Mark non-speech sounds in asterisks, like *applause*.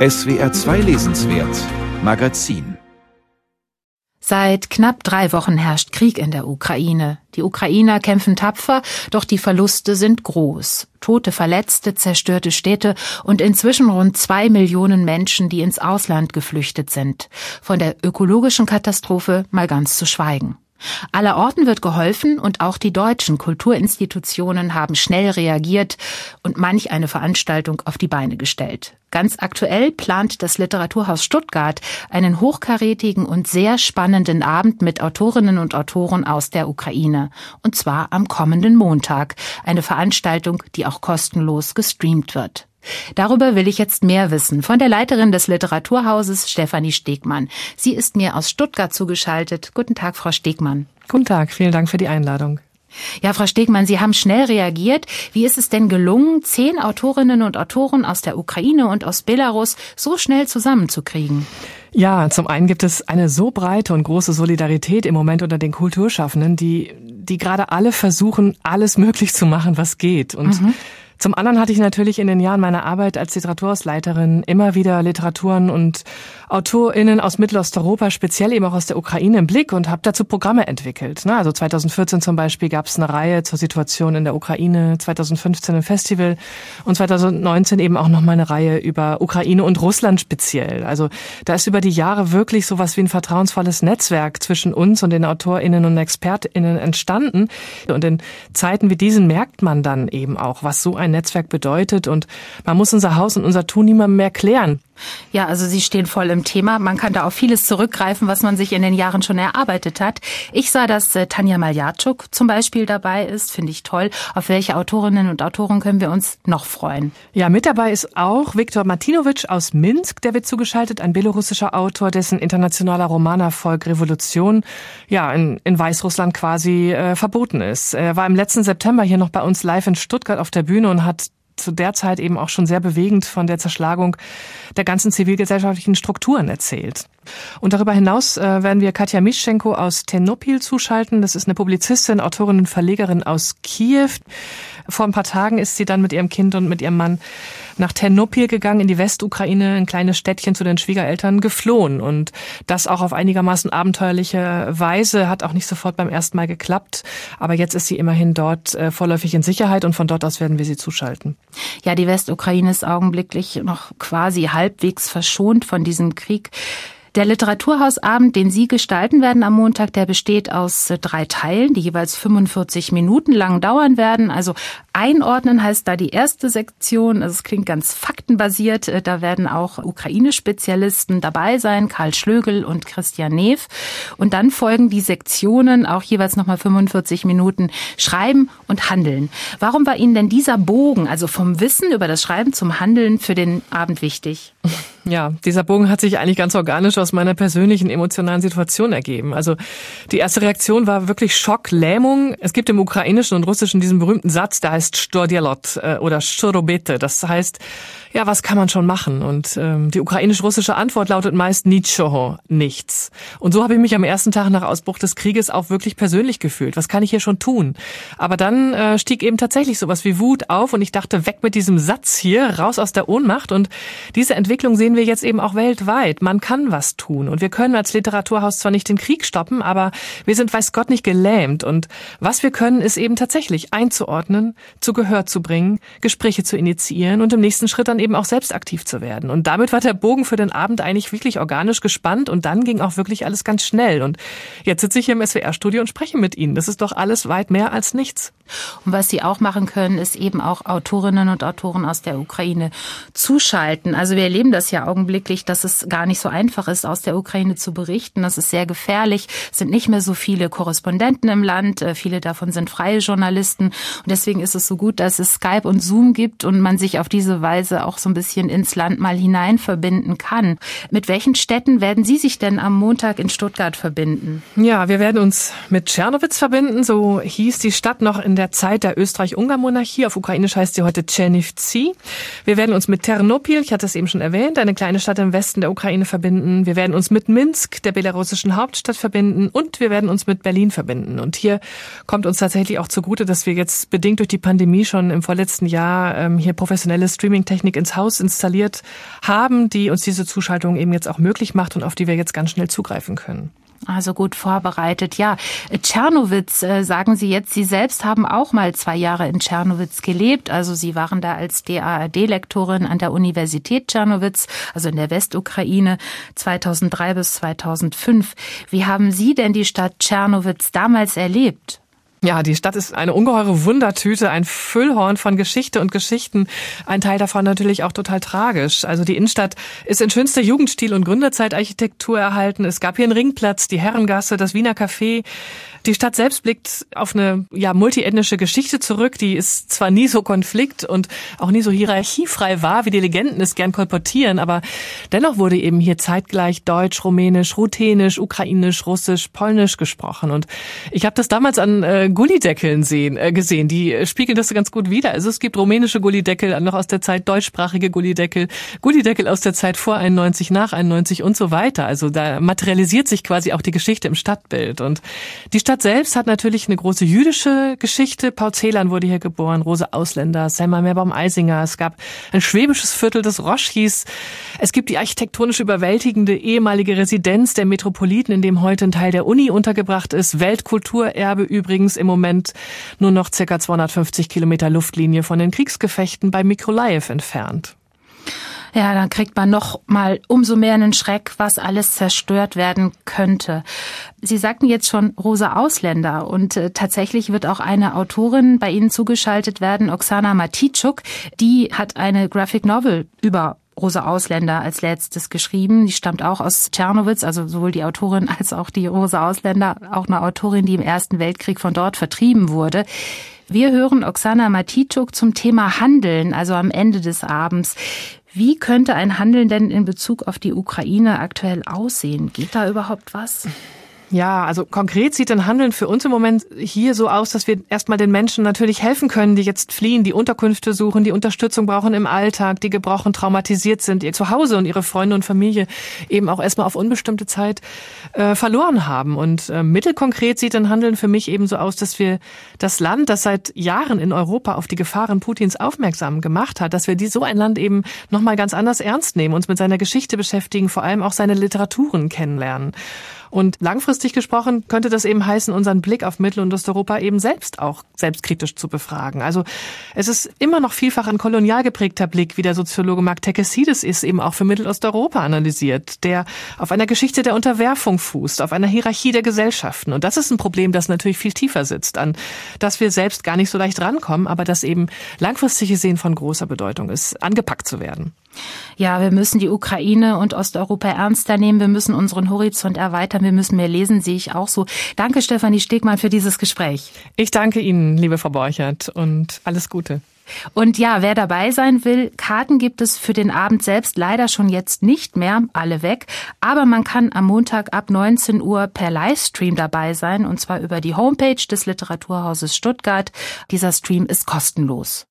SWR 2 Lesenswert Magazin Seit knapp drei Wochen herrscht Krieg in der Ukraine. Die Ukrainer kämpfen tapfer, doch die Verluste sind groß. Tote, Verletzte, zerstörte Städte und inzwischen rund zwei Millionen Menschen, die ins Ausland geflüchtet sind. Von der ökologischen Katastrophe mal ganz zu schweigen. Allerorten wird geholfen und auch die deutschen Kulturinstitutionen haben schnell reagiert und manch eine Veranstaltung auf die Beine gestellt. Ganz aktuell plant das Literaturhaus Stuttgart einen hochkarätigen und sehr spannenden Abend mit Autorinnen und Autoren aus der Ukraine. Und zwar am kommenden Montag. Eine Veranstaltung, die auch kostenlos gestreamt wird. Darüber will ich jetzt mehr wissen von der Leiterin des Literaturhauses Stefanie Stegmann. Sie ist mir aus Stuttgart zugeschaltet. Guten Tag, Frau Stegmann. Guten Tag, vielen Dank für die Einladung. Ja, Frau Stegmann, Sie haben schnell reagiert. Wie ist es denn gelungen, zehn Autorinnen und Autoren aus der Ukraine und aus Belarus so schnell zusammenzukriegen? Ja, zum einen gibt es eine so breite und große Solidarität im Moment unter den Kulturschaffenden, die, die gerade alle versuchen, alles *laughs* möglich zu machen, was geht. Und mhm. Zum anderen hatte ich natürlich in den Jahren meiner Arbeit als Literaturhausleiterin immer wieder Literaturen und AutorInnen aus Mittelosteuropa, speziell eben auch aus der Ukraine im Blick und habe dazu Programme entwickelt. Also 2014 zum Beispiel gab es eine Reihe zur Situation in der Ukraine, 2015 ein Festival und 2019 eben auch nochmal eine Reihe über Ukraine und Russland speziell. Also da ist über die Jahre wirklich sowas wie ein vertrauensvolles Netzwerk zwischen uns und den AutorInnen und ExpertInnen entstanden. Und in Zeiten wie diesen merkt man dann eben auch, was so ein ein Netzwerk bedeutet und man muss unser Haus und unser Tun niemandem mehr klären. Ja, also Sie stehen voll im Thema. Man kann da auf vieles zurückgreifen, was man sich in den Jahren schon erarbeitet hat. Ich sah, dass äh, Tanja Maljatschuk zum Beispiel dabei ist. Finde ich toll. Auf welche Autorinnen und Autoren können wir uns noch freuen? Ja, mit dabei ist auch Viktor Martinovic aus Minsk. Der wird zugeschaltet, ein belorussischer Autor, dessen internationaler Romanerfolg Revolution ja in, in Weißrussland quasi äh, verboten ist. Er war im letzten September hier noch bei uns live in Stuttgart auf der Bühne und hat zu der Zeit eben auch schon sehr bewegend von der Zerschlagung der ganzen zivilgesellschaftlichen Strukturen erzählt. Und darüber hinaus äh, werden wir Katja Mischenko aus Ternopil zuschalten. Das ist eine Publizistin, Autorin und Verlegerin aus Kiew. Vor ein paar Tagen ist sie dann mit ihrem Kind und mit ihrem Mann nach Ternopil gegangen, in die Westukraine, ein kleines Städtchen zu den Schwiegereltern, geflohen. Und das auch auf einigermaßen abenteuerliche Weise, hat auch nicht sofort beim ersten Mal geklappt. Aber jetzt ist sie immerhin dort äh, vorläufig in Sicherheit und von dort aus werden wir sie zuschalten. Ja, die Westukraine ist augenblicklich noch quasi halbwegs verschont von diesem Krieg. Der Literaturhausabend, den Sie gestalten werden am Montag, der besteht aus äh, drei Teilen, die jeweils 45 Minuten lang dauern werden. Also einordnen heißt da die erste Sektion. Also es klingt ganz faktenbasiert. Äh, da werden auch Ukraine-Spezialisten dabei sein, Karl Schlögel und Christian Neff. Und dann folgen die Sektionen, auch jeweils nochmal 45 Minuten Schreiben und Handeln. Warum war Ihnen denn dieser Bogen, also vom Wissen über das Schreiben zum Handeln für den Abend wichtig? *laughs* Ja, dieser Bogen hat sich eigentlich ganz organisch aus meiner persönlichen emotionalen Situation ergeben. Also die erste Reaktion war wirklich Schock, Lähmung. Es gibt im Ukrainischen und Russischen diesen berühmten Satz, der heißt Stodialot äh, oder Shorobete. Das heißt, ja, was kann man schon machen? Und ähm, die ukrainisch-russische Antwort lautet meist Nichoho, nichts. Und so habe ich mich am ersten Tag nach Ausbruch des Krieges auch wirklich persönlich gefühlt. Was kann ich hier schon tun? Aber dann äh, stieg eben tatsächlich sowas wie Wut auf und ich dachte, weg mit diesem Satz hier, raus aus der Ohnmacht. Und diese Entwicklung sehen wir jetzt eben auch weltweit. Man kann was tun. Und wir können als Literaturhaus zwar nicht den Krieg stoppen, aber wir sind, weiß Gott, nicht gelähmt. Und was wir können, ist eben tatsächlich einzuordnen, zu Gehör zu bringen, Gespräche zu initiieren und im nächsten Schritt dann eben auch selbst aktiv zu werden. Und damit war der Bogen für den Abend eigentlich wirklich organisch gespannt und dann ging auch wirklich alles ganz schnell. Und jetzt sitze ich hier im SWR-Studio und spreche mit Ihnen. Das ist doch alles weit mehr als nichts. Und was Sie auch machen können, ist eben auch Autorinnen und Autoren aus der Ukraine zuschalten. Also wir erleben das ja augenblicklich, dass es gar nicht so einfach ist, aus der Ukraine zu berichten. Das ist sehr gefährlich. Es sind nicht mehr so viele Korrespondenten im Land. Äh, viele davon sind freie Journalisten. Und deswegen ist es so gut, dass es Skype und Zoom gibt und man sich auf diese Weise auch so ein bisschen ins Land mal hinein verbinden kann. Mit welchen Städten werden Sie sich denn am Montag in Stuttgart verbinden? Ja, wir werden uns mit Czernowitz verbinden. So hieß die Stadt noch in der Zeit der Österreich-Ungarn-Monarchie. Auf Ukrainisch heißt sie heute Czernivtsi. Wir werden uns mit Ternopil, ich hatte es eben schon erwähnt, eine eine kleine Stadt im Westen der Ukraine verbinden. Wir werden uns mit Minsk, der belarussischen Hauptstadt, verbinden und wir werden uns mit Berlin verbinden. Und hier kommt uns tatsächlich auch zugute, dass wir jetzt bedingt durch die Pandemie schon im vorletzten Jahr ähm, hier professionelle Streaming-Technik ins Haus installiert haben, die uns diese Zuschaltung eben jetzt auch möglich macht und auf die wir jetzt ganz schnell zugreifen können. Also gut vorbereitet. Ja, Tschernowitz, äh, sagen Sie jetzt, Sie selbst haben auch mal zwei Jahre in Tschernowitz gelebt. Also Sie waren da als DAAD-Lektorin an der Universität Tschernowitz, also in der Westukraine, 2003 bis 2005. Wie haben Sie denn die Stadt Tschernowitz damals erlebt? Ja, die Stadt ist eine ungeheure Wundertüte, ein Füllhorn von Geschichte und Geschichten. Ein Teil davon natürlich auch total tragisch. Also die Innenstadt ist in schönster Jugendstil und Gründerzeitarchitektur erhalten. Es gab hier einen Ringplatz, die Herrengasse, das Wiener Café. Die Stadt selbst blickt auf eine ja, multiethnische Geschichte zurück, die ist zwar nie so konflikt und auch nie so hierarchiefrei war, wie die Legenden es gern kolportieren, aber dennoch wurde eben hier zeitgleich Deutsch, Rumänisch, Ruthenisch, Ukrainisch, Russisch, Polnisch gesprochen. Und ich habe das damals an äh, Gullideckeln sehen, äh, gesehen, die spiegeln das ganz gut wider. Also es gibt rumänische Gullideckel, noch aus der Zeit deutschsprachige Gullideckel, Gullideckel aus der Zeit vor 91, nach 91 und so weiter. Also da materialisiert sich quasi auch die Geschichte im Stadtbild. Und die Stadt Stadt selbst hat natürlich eine große jüdische Geschichte. Paul Celan wurde hier geboren, Rose Ausländer, Selma Meerbaum-Eisinger. Es gab ein schwäbisches Viertel, das Roche hieß. Es gibt die architektonisch überwältigende ehemalige Residenz der Metropoliten, in dem heute ein Teil der Uni untergebracht ist. Weltkulturerbe übrigens im Moment nur noch circa 250 Kilometer Luftlinie von den Kriegsgefechten bei Mikrolaev entfernt ja, dann kriegt man noch mal umso mehr einen Schreck, was alles zerstört werden könnte. Sie sagten jetzt schon Rosa Ausländer und äh, tatsächlich wird auch eine Autorin bei Ihnen zugeschaltet werden, Oksana Matitschuk. Die hat eine Graphic Novel über Rosa Ausländer als letztes geschrieben. Die stammt auch aus Tschernowitz, also sowohl die Autorin *laughs* als auch die Rosa Ausländer, auch eine Autorin, die im Ersten Weltkrieg von dort vertrieben wurde. Wir hören Oksana Matitschuk zum Thema Handeln, also am Ende des Abends. Wie könnte ein Handeln denn in Bezug auf die Ukraine aktuell aussehen? Geht da überhaupt was? Ja, also konkret sieht ein Handeln für uns im Moment hier so aus, dass wir erstmal den Menschen natürlich helfen können, die jetzt fliehen, die Unterkünfte suchen, die Unterstützung brauchen im Alltag, die gebrochen, traumatisiert sind, ihr Zuhause und ihre Freunde und Familie eben auch erstmal auf unbestimmte Zeit äh, verloren haben. Und äh, mittelkonkret sieht ein Handeln für mich eben so aus, dass wir das Land, das seit Jahren in Europa auf die Gefahren Putins aufmerksam gemacht hat, dass wir die so ein Land eben nochmal ganz anders ernst nehmen, uns mit seiner Geschichte beschäftigen, vor allem auch seine Literaturen kennenlernen. Und langfristig gesprochen könnte das eben heißen, unseren Blick auf Mittel- und Osteuropa eben selbst auch selbstkritisch zu befragen. Also es ist immer noch vielfach ein kolonial geprägter Blick, wie der Soziologe Mark Tekesides ist, eben auch für Mittelosteuropa analysiert, der auf einer Geschichte der Unterwerfung fußt, auf einer Hierarchie der Gesellschaften. Und das ist ein Problem, das natürlich viel tiefer sitzt, an das wir selbst gar nicht so leicht rankommen, aber das eben langfristig gesehen von großer Bedeutung ist, angepackt zu werden. Ja, wir müssen die Ukraine und Osteuropa ernster nehmen. Wir müssen unseren Horizont erweitern. Wir müssen mehr lesen, sehe ich auch so. Danke, Stefanie Stegmann, für dieses Gespräch. Ich danke Ihnen, liebe Frau Borchert, und alles Gute. Und ja, wer dabei sein will, Karten gibt es für den Abend selbst leider schon jetzt nicht mehr, alle weg. Aber man kann am Montag ab 19 Uhr per Livestream dabei sein, und zwar über die Homepage des Literaturhauses Stuttgart. Dieser Stream ist kostenlos.